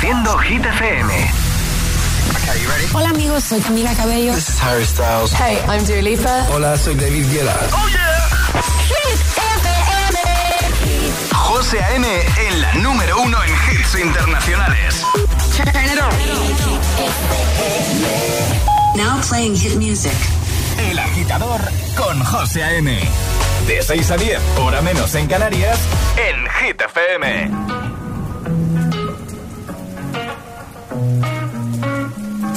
Reproduciendo Hit FM. Hola amigos, soy Camila Cabello. This is Harry Styles. Hey, I'm Dua Lipa. Hola, soy David Guetta. Oh yeah. Hit FM. José A.M. en la número uno en hits internacionales. Turn it on. Now playing hit music. El agitador con José A.M. De 6 a 10, hora menos en Canarias, en Hit FM.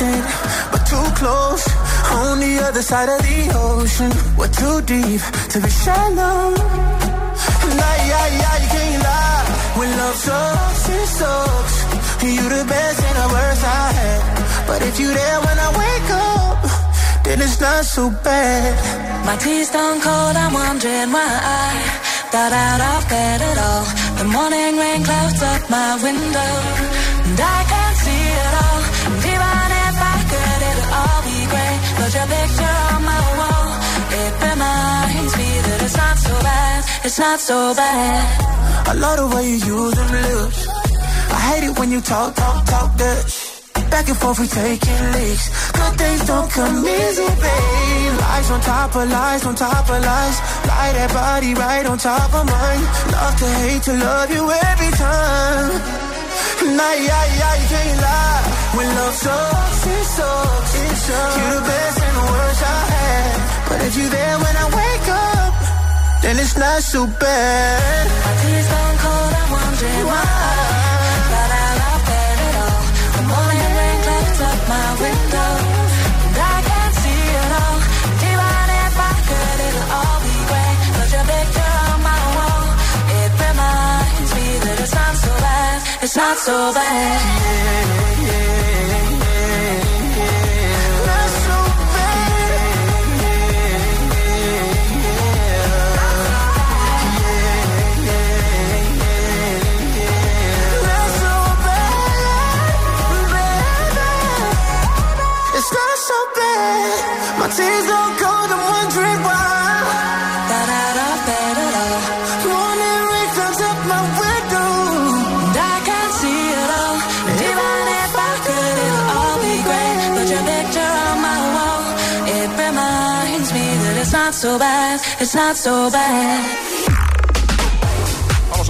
Distant, but too close. On the other side of the ocean, we're too deep to be shallow. Nah, yeah, yeah, you can't lie. When love sucks, it sucks. You the best and the worst I had. But if you there when I wake up, then it's not so bad. My tea's stone cold, I'm wondering why I got out of bed at all. The morning rain clouds up my window, and I But your picture on my wall, it reminds me that it's not so bad, it's not so bad. I love the way you use them lips. I hate it when you talk, talk, talk sh- Back and forth, we taking leaks. Good things don't come easy, babe. Lies on top of lies, on top of lies. Lie that body right on top of mine. Love to hate to love you every time. Nah, yeah, yeah, you can't lie. When love sucks, it sucks. It sucks. You're the best But if you're there when I wake up, then it's not so bad. My tea's stone cold, I'm wondering why. Out of bed at all. The morning rain clouds up my window. And I can't see it all. Even if I could, it'll all be great. But your picture on my wall, it reminds me that it's not so bad. It's not so bad. Not me that it's not so bad. It's not so bad.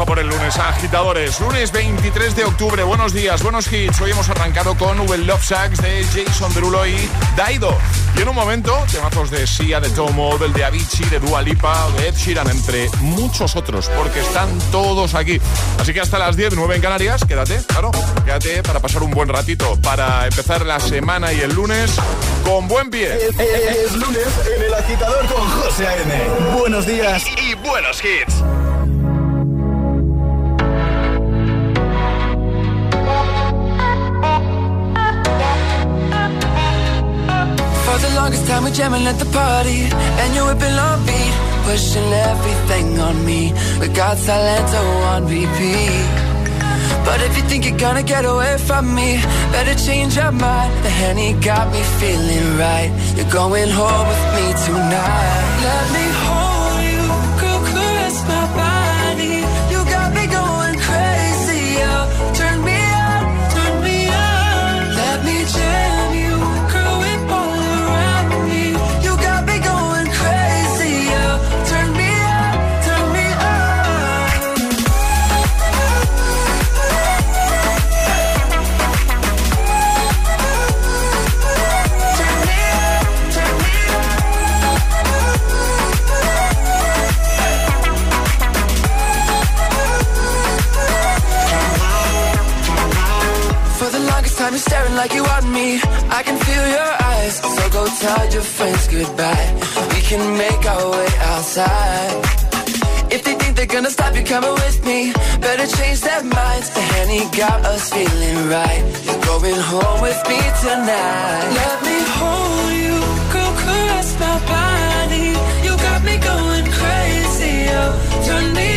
A por el lunes, agitadores. Lunes 23 de octubre. Buenos días, buenos hits. Hoy hemos arrancado con Uber Love Sacks de Jason Derulo y Daido. Y en un momento, temazos de Sia, de Tomo, del de Avicii, de Dua Lipa, de Ed Sheeran, entre muchos otros, porque están todos aquí. Así que hasta las 10, 9 en Canarias, quédate, claro, quédate para pasar un buen ratito, para empezar la semana y el lunes con buen pie. Es, es- es lunes en el agitador con José A.M. Buenos días y, y buenos hits. Longest time we jamming at the party And you're whipping on beat Pushing everything on me. We got Salento on repeat. But if you think you're gonna get away from me Better change your mind. The Henny got me feeling right. You're going home with me tonight. Let me time you're staring like you want me. I can feel your eyes. So go tell your friends goodbye. We can make our way outside. If they think they're gonna stop you coming with me, better change their minds. The honey got us feeling right. You're going home with me tonight. Let me hold you, go caress my body. You got me going crazy. Oh, turn me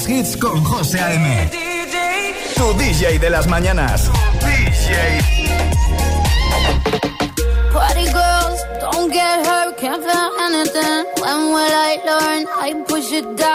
Los hits con José A.M. Tu DJ de las mañanas. DJ. Party girls, don't get hurt, can't feel anything. When will I learn? I push it down.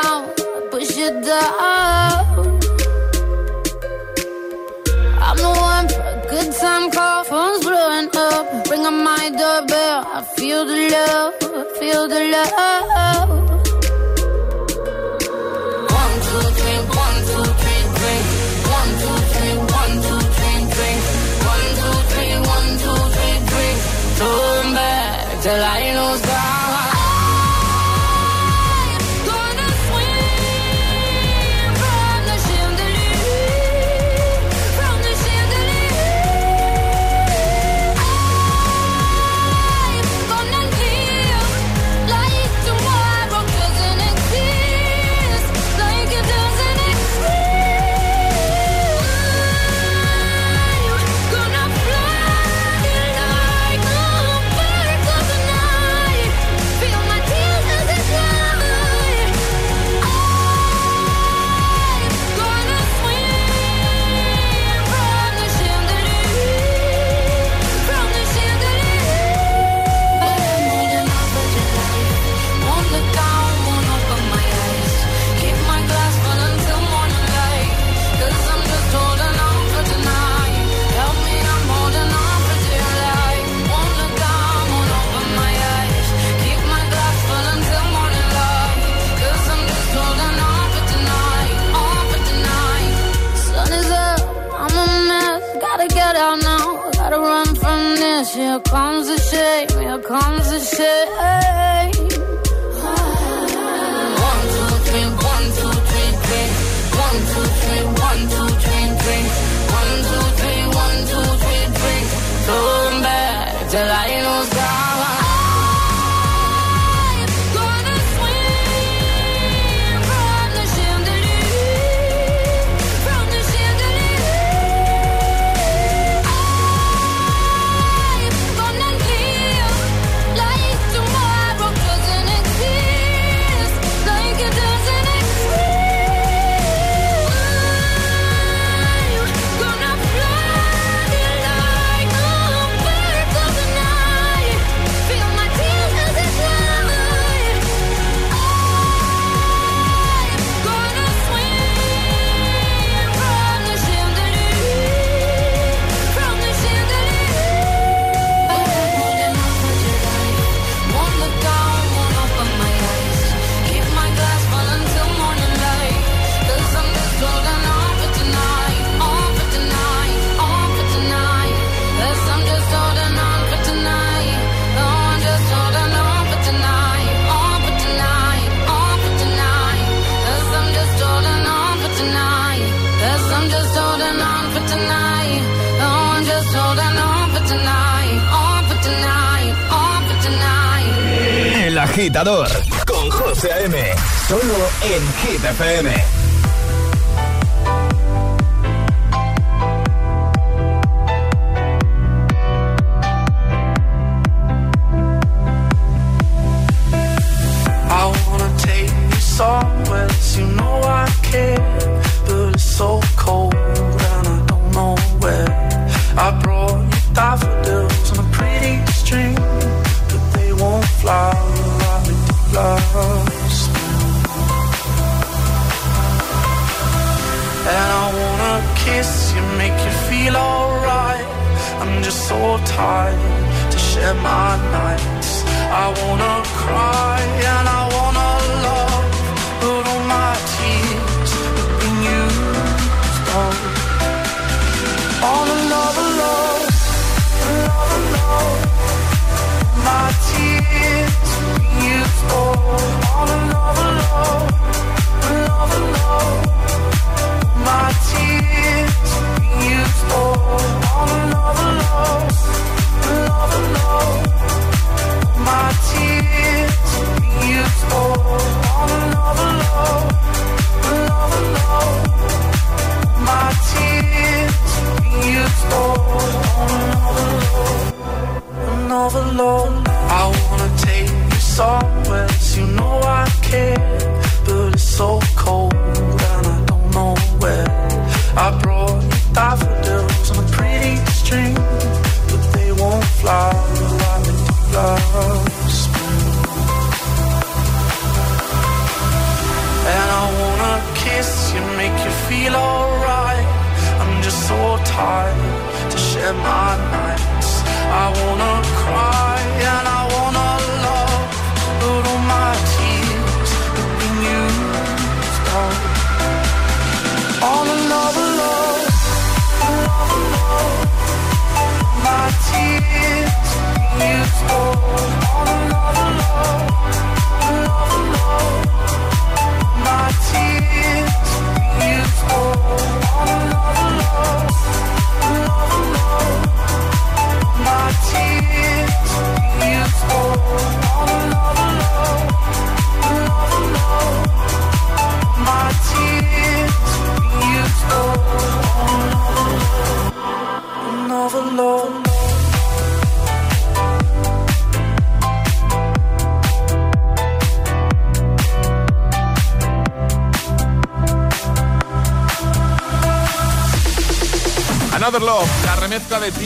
FM.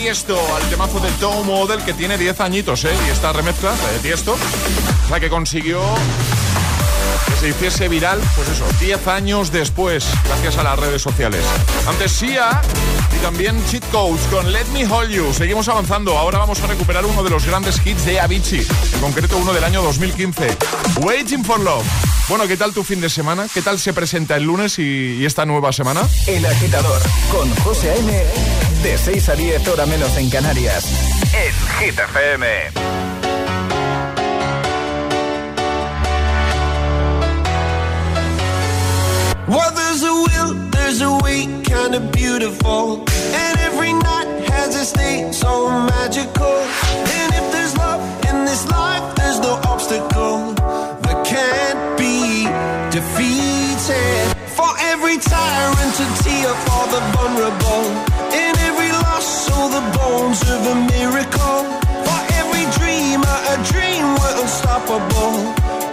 Tiesto al temazo de Tom Model que tiene 10 añitos, ¿eh? Y esta remezcla la de Tiesto, es la que consiguió que se hiciese viral, pues eso, 10 años después, gracias a las redes sociales. Antes Sia y también Cheat Codes con Let Me Hold You. Seguimos avanzando, ahora vamos a recuperar uno de los grandes hits de Avicii, en concreto uno del año 2015, Waiting for Love. Bueno, ¿qué tal tu fin de semana? ¿Qué tal se presenta el lunes y, y esta nueva semana? El agitador con José A.M. De 6 a 10 hora menos en Canarias. En Hit. Well, there's a will, there's a way, kinda beautiful. And every night has a state so magical. And if there's love in this life, there's no obstacle that can't be defeated. For every tyrant to tear for the vulnerable. So the bones of a miracle. For every dreamer, a dream we're unstoppable.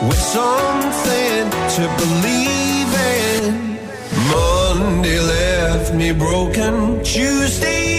With something to believe in. Monday left me broken. Tuesday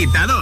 agitado.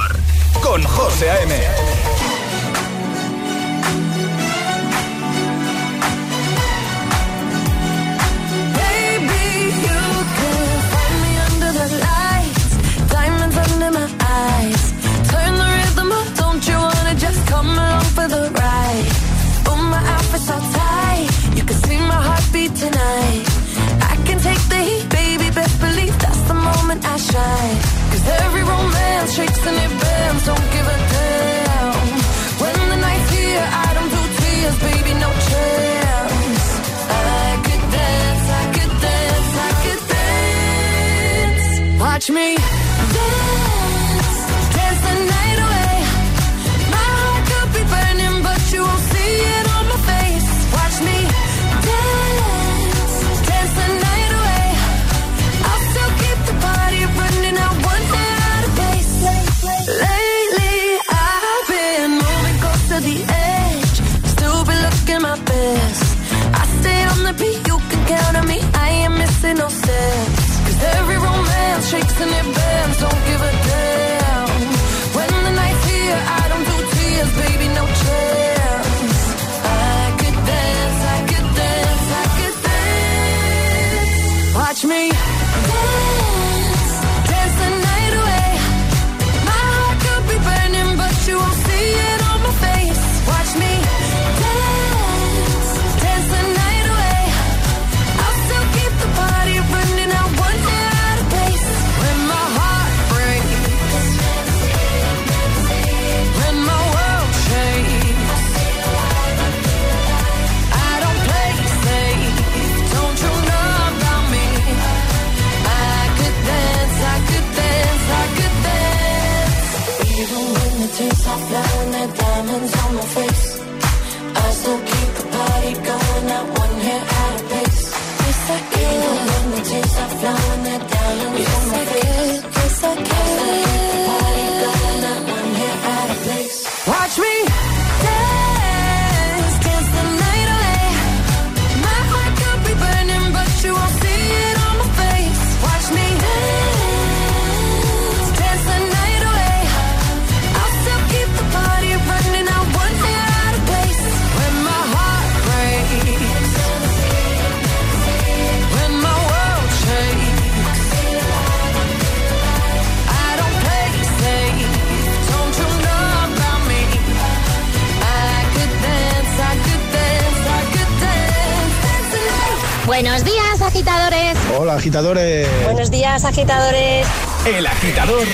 agitadores. Buenos días, agitadores. El agitador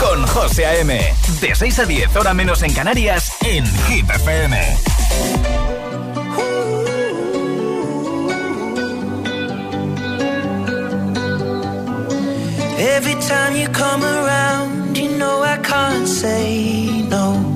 con José A.M. De 6 a 10, hora menos en Canarias, en Hit FM. Every time you come around, you know I can't say no.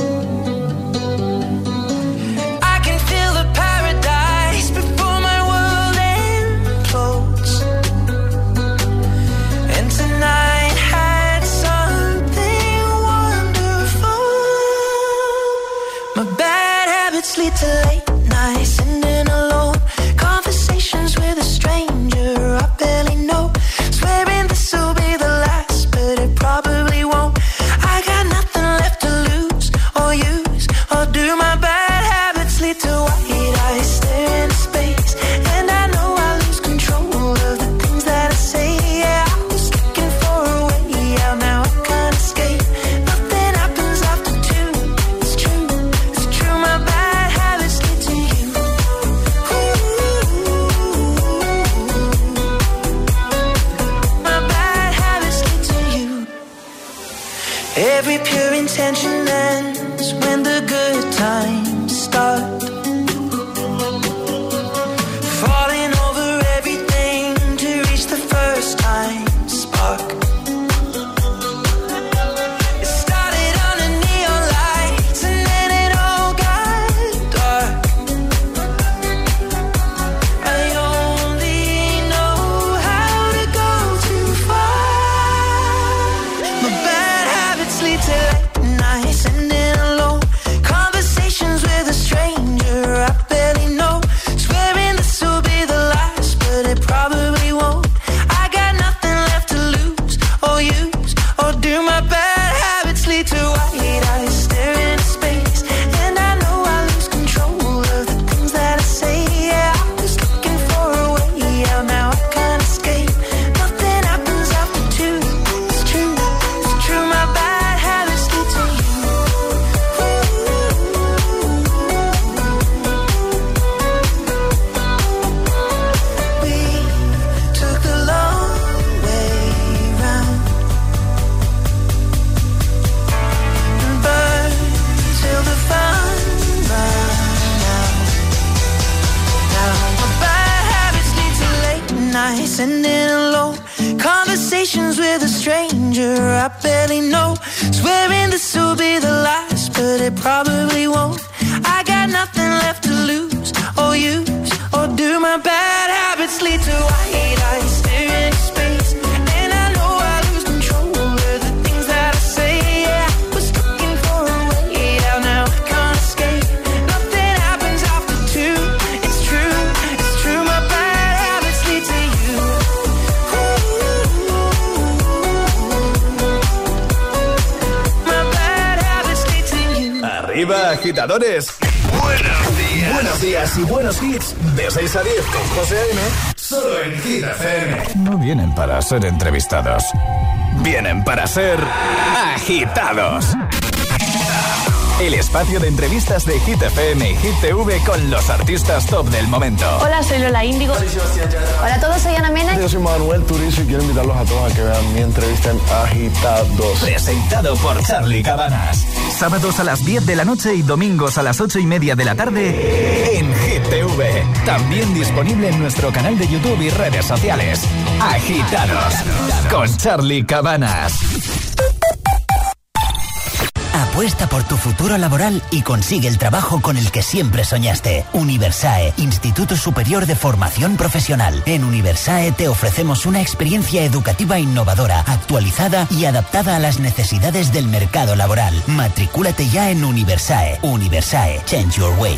Ser entrevistados. Vienen para ser agitados. El espacio de entrevistas de Hit FM y Hit TV con los artistas top del momento. Hola, soy Lola Índigo. Hola a todos, soy Ana Mena. Yo soy Manuel Turizo y quiero invitarlos a todos a que vean mi entrevista en Agitados. Presentado por Charlie Cabanas. Sábados a las 10 de la noche y domingos a las 8 y media de la tarde TV. También disponible en nuestro canal de YouTube y redes sociales. Agitados con Charlie Cabanas. Apuesta por tu futuro laboral y consigue el trabajo con el que siempre soñaste. Universae, Instituto Superior de Formación Profesional. En Universae te ofrecemos una experiencia educativa innovadora, actualizada y adaptada a las necesidades del mercado laboral. Matricúlate ya en Universae. Universae, Change Your Way.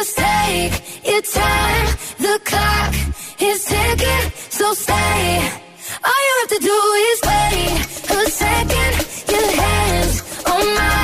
Just take your time. The clock is ticking, so stay. All you have to do is wait a second. Your hands on mine.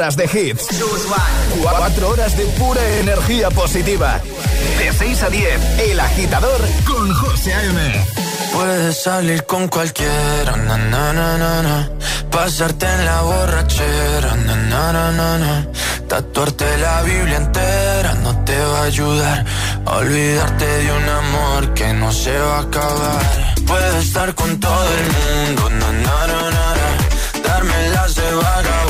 Horas de hits. 4 horas de pura energía positiva. De 6 a 10, El Agitador con José A.M. Puedes salir con cualquiera, pasarte en la borrachera, na, tatuarte la Biblia entera no te va a ayudar a olvidarte de un amor que no se va a acabar. Puedes estar con todo el mundo, darme las de vagabundo,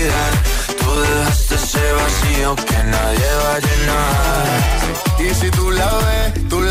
vacío que nadie va a llenar. Y si tú la ves,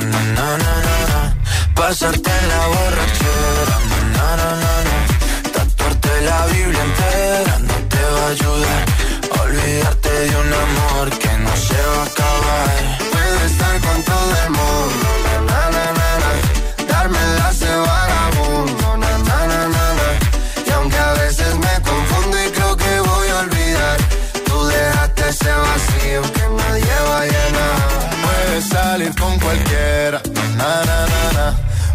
na, na, na, na, pasarte en la borrachera, na, na, na, na, tatuarte la Biblia entera no te va a ayudar olvidarte de un amor que no se va a acabar. Puedes estar con todo el mundo, na.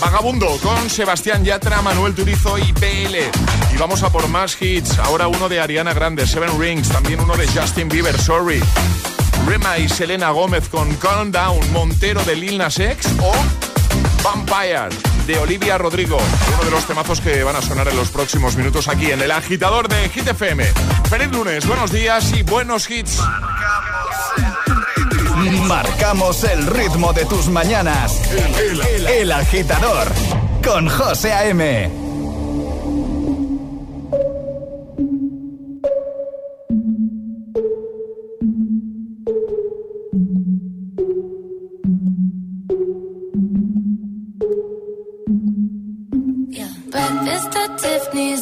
Vagabundo con Sebastián Yatra, Manuel Turizo y PL. Y vamos a por más hits. Ahora uno de Ariana Grande, Seven Rings. También uno de Justin Bieber, Sorry. Rema y Selena Gómez con Calm Down. Montero de Lil Nas X o Vampire de Olivia Rodrigo. Uno de los temazos que van a sonar en los próximos minutos aquí en el agitador de Hit FM. Feliz lunes, buenos días y buenos hits. Marcamos el ritmo de tus mañanas. El, el- el agitador con José A.M.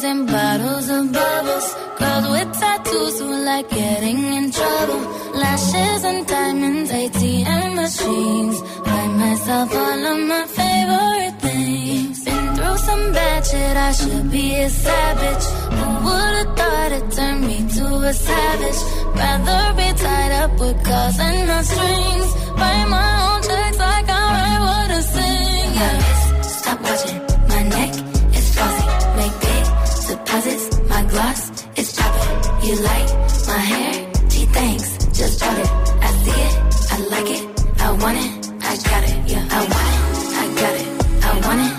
And bottles of bubbles. Girls with tattoos who like getting in trouble. Lashes and diamonds, ATM machines. Buy myself all of my favorite things. Been through some bad shit, I should be a savage. Who would've thought it turned me to a savage? Rather be tied up with calls and not strings. Write my own checks like I write what I sing. Yeah. Stop watching my neck is fuzzy. Make big deposits. My gloss is popping. You like Just it. I see it. I like it. I want it. I got it. Yeah. I want it. I got it. I want it.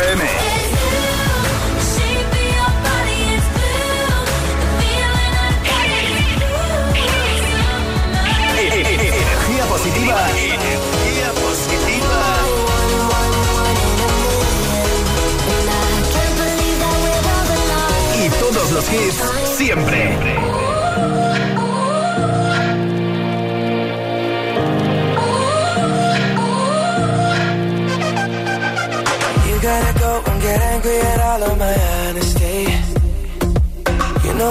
FM. Energía positiva. Energía positiva. Y todos los hits siempre.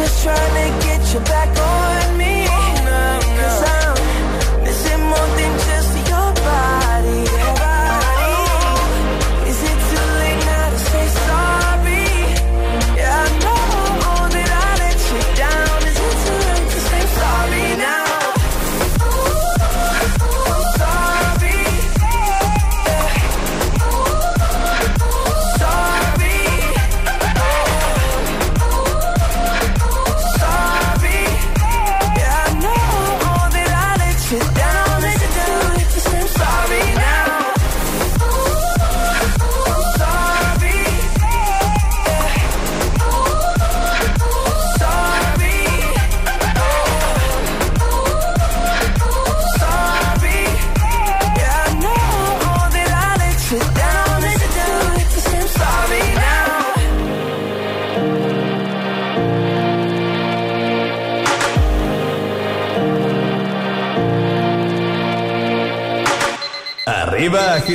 just trying to get you back on me. Oh, Cause I'm missing more than just your body.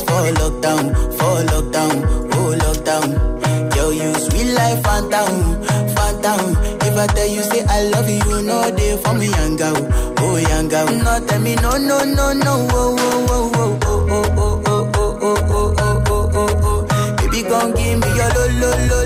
For lockdown, for lockdown, oh lockdown. Yo, you sweet life, phantom, phantom. If I tell you say I love you, you know they for me, young girl, oh young girl. No, tell me no, no, no, no, oh, oh, oh, oh, oh, oh, oh, oh, oh, oh, oh, oh, oh, oh, oh. Baby, gon' give me your lo, lo, lo,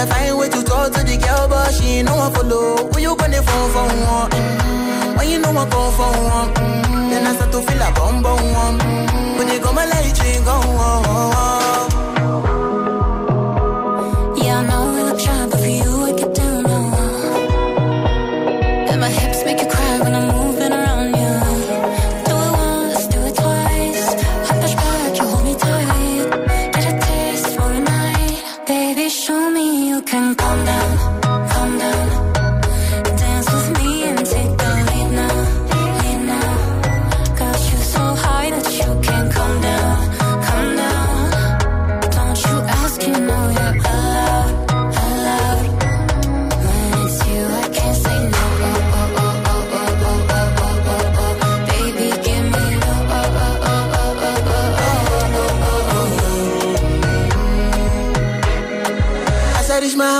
I find way to talk to the girl, but she ain't no one follow. Who you gonna phone for one? Mm, When you know I come for one, mm, then I start to feel a bum bum one. Mm, When you come my light, you go on. Yeah,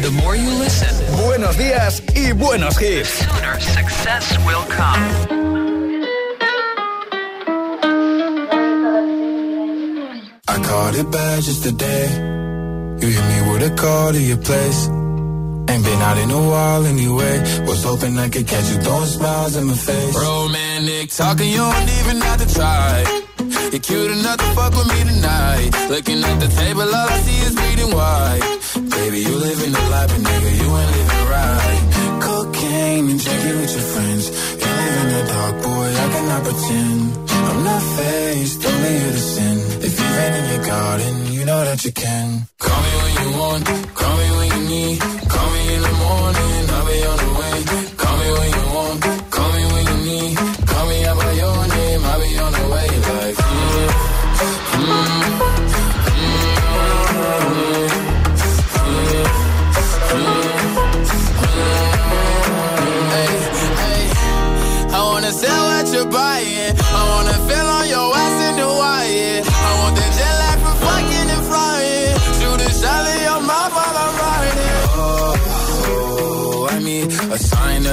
te listen, buenos días y buenos hits. Sooner success will come. I caught it bad just today. You hit me with a call to your place. Ain't been out in a while anyway. Was hoping I could catch you throwing smiles in my face. Romantic talking, you don't even have to try. You're cute enough to fuck with me tonight. Looking at the table, all I see is bleeding white. Baby, you living the life, but nigga, you ain't living right. Cocaine and drinking with your friends. You live in the dark, boy, I cannot pretend. I'm not faced, only you to sin. If you've in your garden, you know that you can. Call me when you want,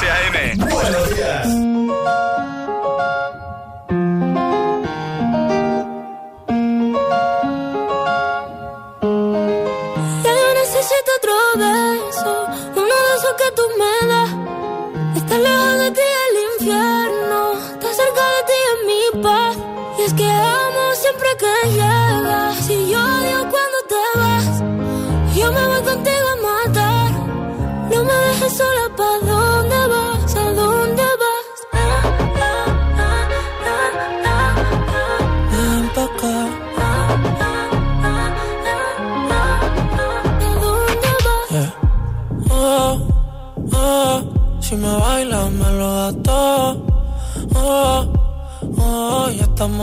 José A.M.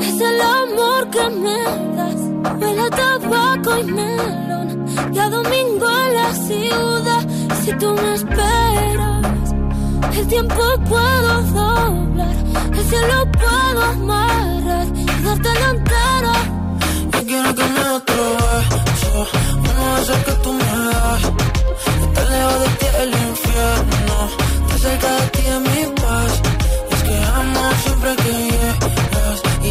es el amor que me das. Huele tabaco y melón. Y a domingo en la ciudad. Si tú me esperas, el tiempo puedo doblar. El cielo puedo amarrar y darte la entera. Yo quiero que me otro beso, uno de que tú me das. Estar lejos de ti el infierno, estar cerca de ti es mi paz. Es que amo siempre que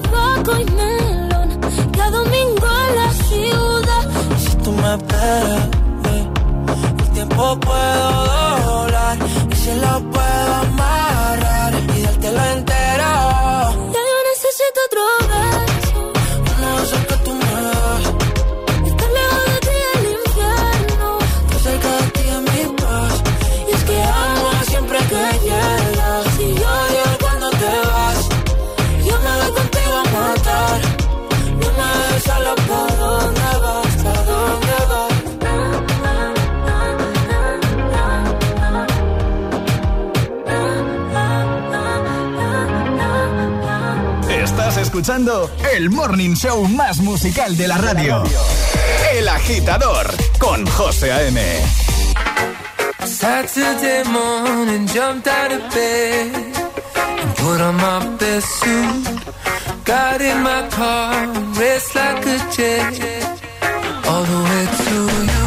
tabaco y melón. Cada domingo en la ciudad. Si tú me esperas, eh, el tiempo puedo doblar y se lo puedo amarrar y dártelo entero. Escuchando el morning show más musical de la radio. El agitador con José A.M. Saturday morning, jumped out of bed and put on my best suit. Got in my car, raced like a jet, all the way to you.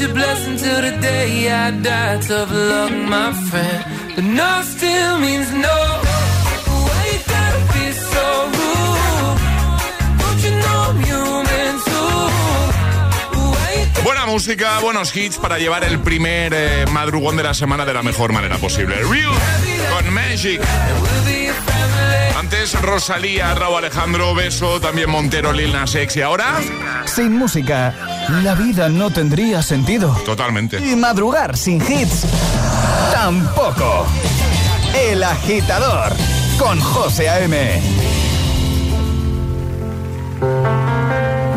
Never get your blessing till the day I die. Tough luck, my friend. But no still means no. Why you gotta be so rude? Don't you know I'm human too? Why you Buena música, buenos hits para llevar el primer eh, madrugón de la semana de la mejor manera posible. Real con Magic. Antes Rosalía, Raúl Alejandro, Beso, también Montero, Lil Nas X y ahora... Sin música, la vida no tendría sentido. Totalmente. Y madrugar sin hits, tampoco. El agitador, con José A.M.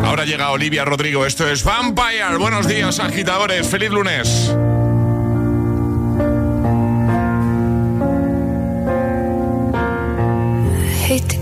Ahora llega Olivia Rodrigo, esto es Vampire. Buenos días, agitadores, feliz lunes. hate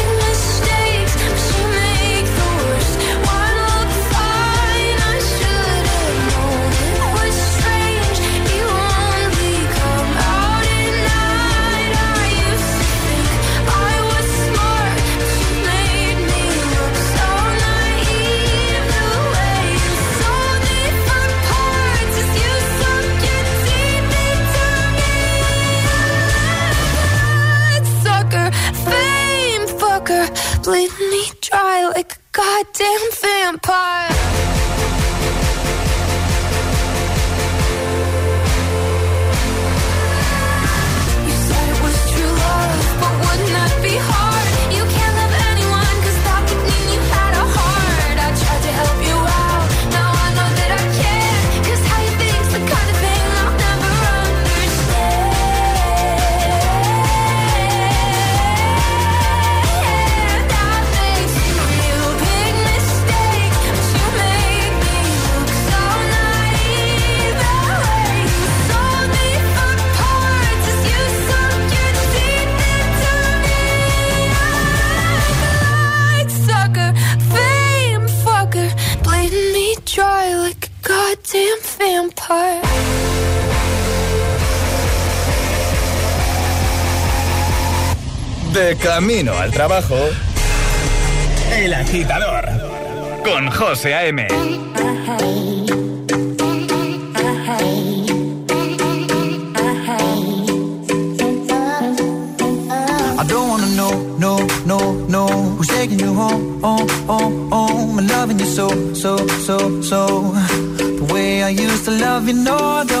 El agitador. Con José A.M. No, no, no. Who's taking you home, home, home, home And loving you so, so, so, so. The way I used to love you, no don't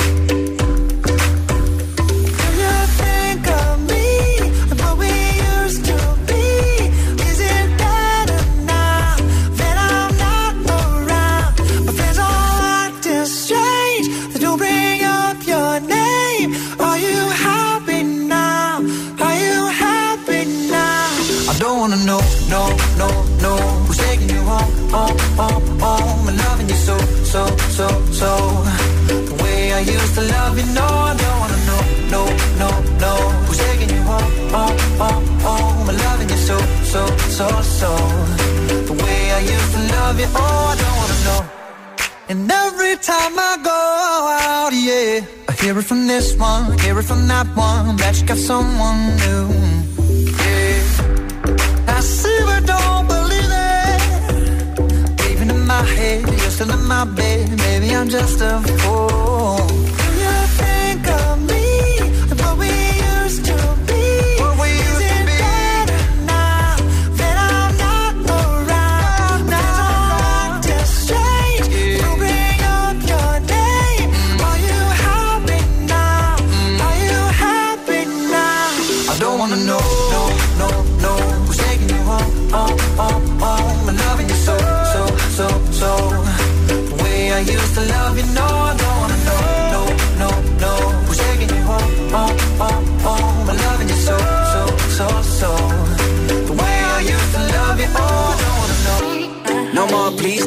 No, no. Who's taking you home, home, home, home? And loving you so, so, so, so. The way I used to love you, oh, I don't wanna know. And every time I go out, yeah, I hear it from this one, hear it from that one, that you got someone new. Yeah, I see but don't believe it. Even in my head, you're still in my bed. Maybe I'm just a fool. Used to love